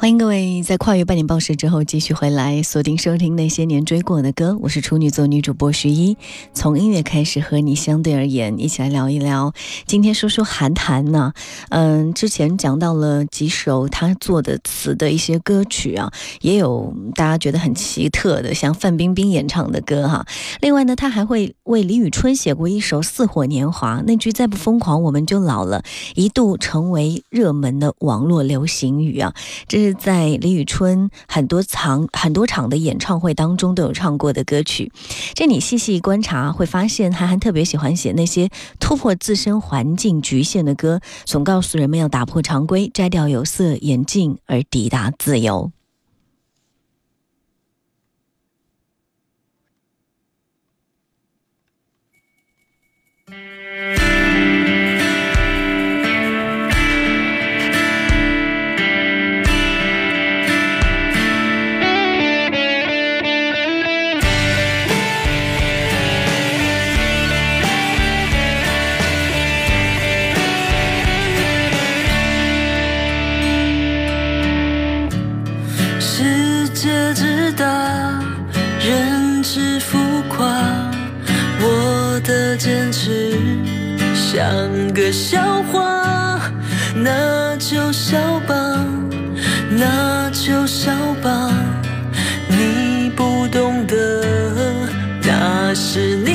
欢迎各位在跨越半年报时之后继续回来锁定收听那些年追过的歌，我是处女座女主播徐一，从音乐开始和你相对而言，一起来聊一聊。今天说说韩寒呢，嗯，之前讲到了几首他做的词的一些歌曲啊，也有大家觉得很奇特的，像范冰冰演唱的歌哈。另外呢，他还会为李宇春写过一首《似火年华》，那句“再不疯狂我们就老了”，一度成为热门的网络流行语啊，这是。在李宇春很多场很多场的演唱会当中都有唱过的歌曲，这你细细观察会发现，韩寒特别喜欢写那些突破自身环境局限的歌，总告诉人们要打破常规，摘掉有色眼镜而抵达自由。那是。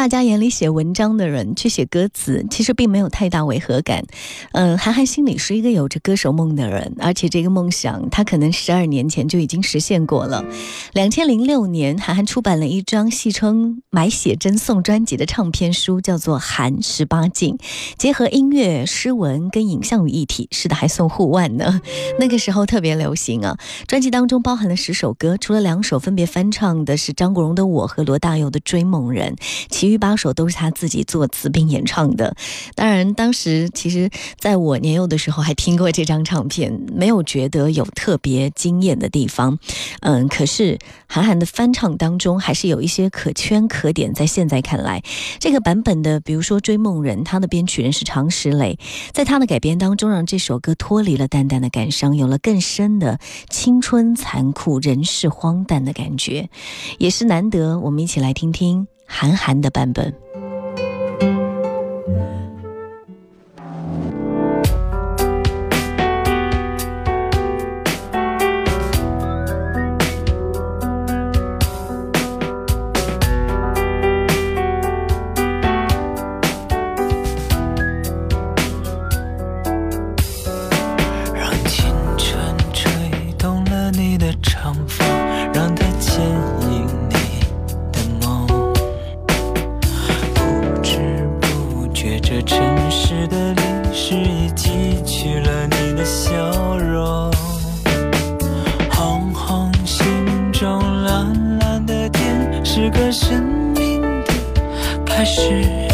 大家眼里写文章的人去写歌词，其实并没有太大违和感。嗯，韩寒心里是一个有着歌手梦的人，而且这个梦想他可能十二年前就已经实现过了。两千零六年，韩寒出版了一张戏称“买写真送专辑”的唱片书，叫做《韩十八禁》，结合音乐、诗文跟影像于一体，是的，还送护腕呢。那个时候特别流行啊。专辑当中包含了十首歌，除了两首分别翻唱的是张国荣的《我》和罗大佑的《追梦人》，其余八首都是他自己作词并演唱的。当然，当时其实在我年幼的时候还听过这张唱片，没有觉得有特别惊艳的地方。嗯，可是韩寒的翻唱当中还是有一些可圈可点。在现在看来，这个版本的，比如说《追梦人》，他的编曲人是常石磊，在他的改编当中，让这首歌脱离了淡淡的感伤，有了更深的青春残酷、人世荒诞的感觉，也是难得。我们一起来听听韩寒的版本。是个生命的开始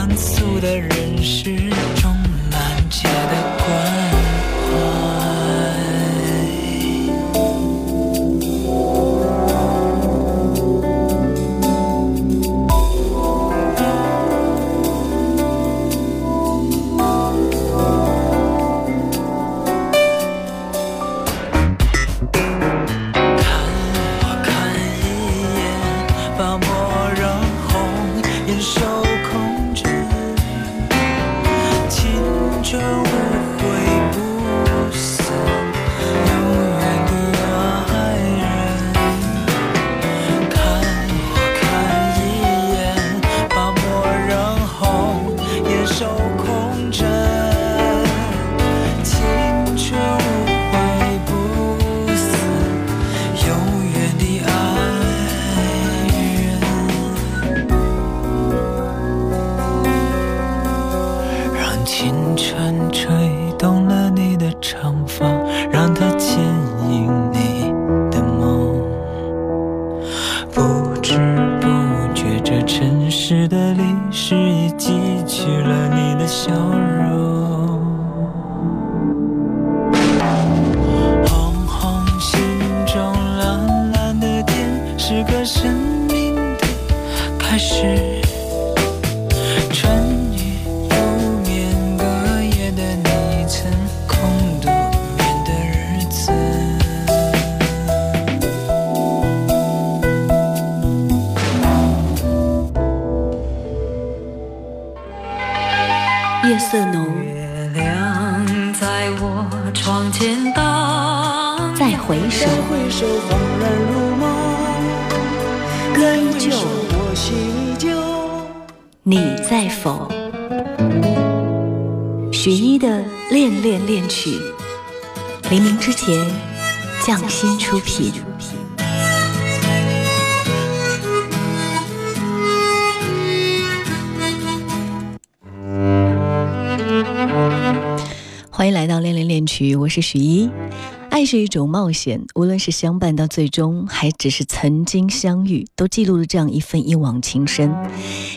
庸俗的人世色浓，月亮在我窗前荡，再回首，恍然如梦，歌依旧，我心依旧。你在否？许一的《恋恋恋曲》，黎明之前，匠心出品。迎来到《恋恋恋曲》，我是许一。爱是一种冒险，无论是相伴到最终，还只是曾经相遇，都记录了这样一份一往情深。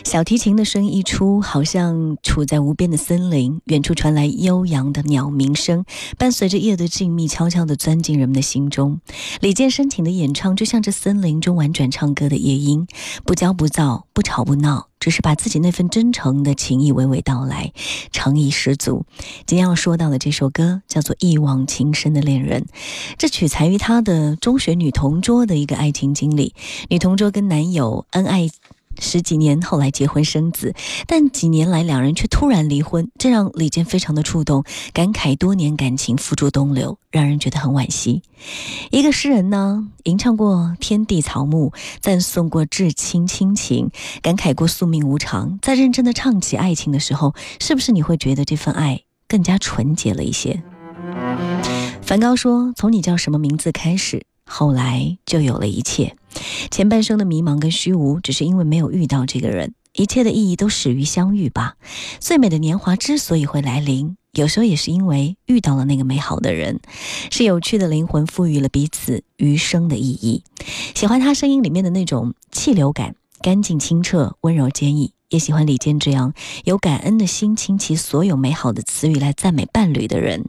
小提琴的声音一出，好像处在无边的森林，远处传来悠扬的鸟鸣声，伴随着夜的静谧，悄悄地钻进人们的心中。李健深情的演唱，就像这森林中婉转唱歌的夜莺，不骄不躁，不吵不闹。只是把自己那份真诚的情意娓娓道来，诚意十足。今天要说到的这首歌叫做《一往情深的恋人》，这取材于他的中学女同桌的一个爱情经历。女同桌跟男友恩爱。十几年后来结婚生子，但几年来两人却突然离婚，这让李健非常的触动，感慨多年感情付诸东流，让人觉得很惋惜。一个诗人呢，吟唱过天地草木，赞颂过至亲亲情，感慨过宿命无常，在认真的唱起爱情的时候，是不是你会觉得这份爱更加纯洁了一些？梵高说：“从你叫什么名字开始。”后来就有了一切，前半生的迷茫跟虚无，只是因为没有遇到这个人。一切的意义都始于相遇吧。最美的年华之所以会来临，有时候也是因为遇到了那个美好的人。是有趣的灵魂赋予了彼此余生的意义。喜欢他声音里面的那种气流感，干净清澈，温柔坚毅。也喜欢李健这样有感恩的心，倾其所有美好的词语来赞美伴侣的人。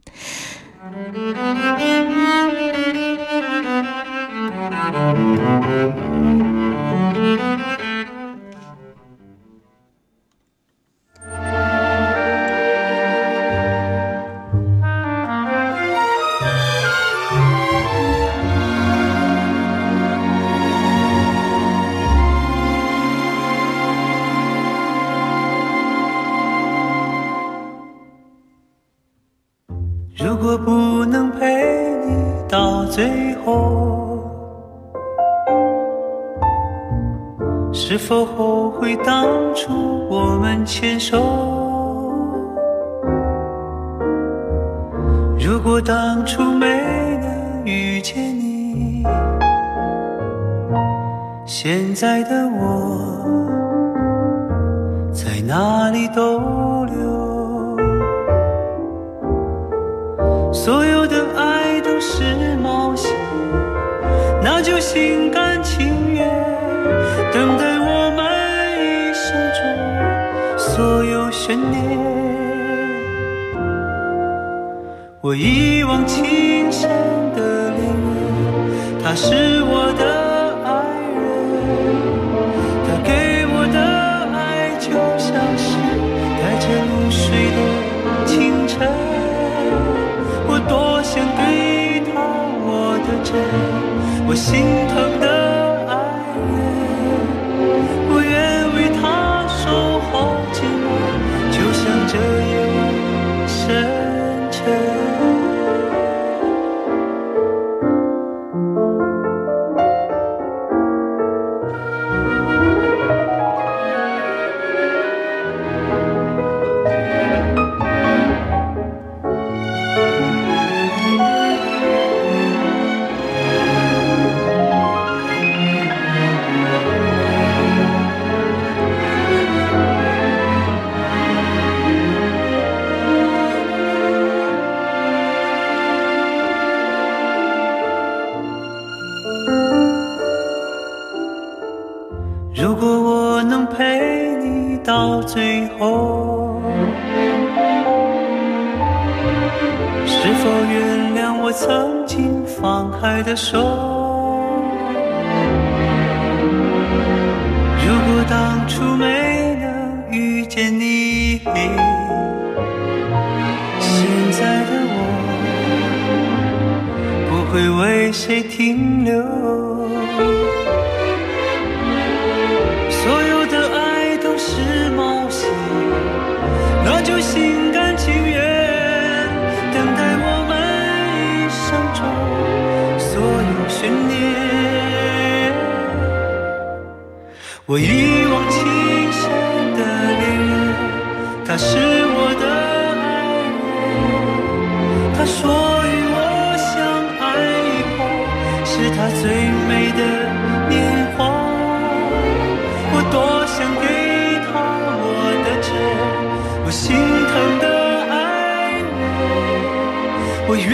是否后悔当初我们牵手？如果当初没能遇见你，现在的我在哪里逗留？所有的爱都是冒险，那就心甘所有悬念。我一往情深的恋人，她是我的爱人，她给我的爱就像是带着露水的清晨。我多想对她我的真，我心疼。的。陪你到最后是否原谅我曾经放开的手？如果当初没能遇见你现在的我不会为谁停留。悬念。我一往情深的恋，他是我的爱人。他说与我相爱以后，是他最美的年华。我多想给他我的真，我心疼的爱人，我愿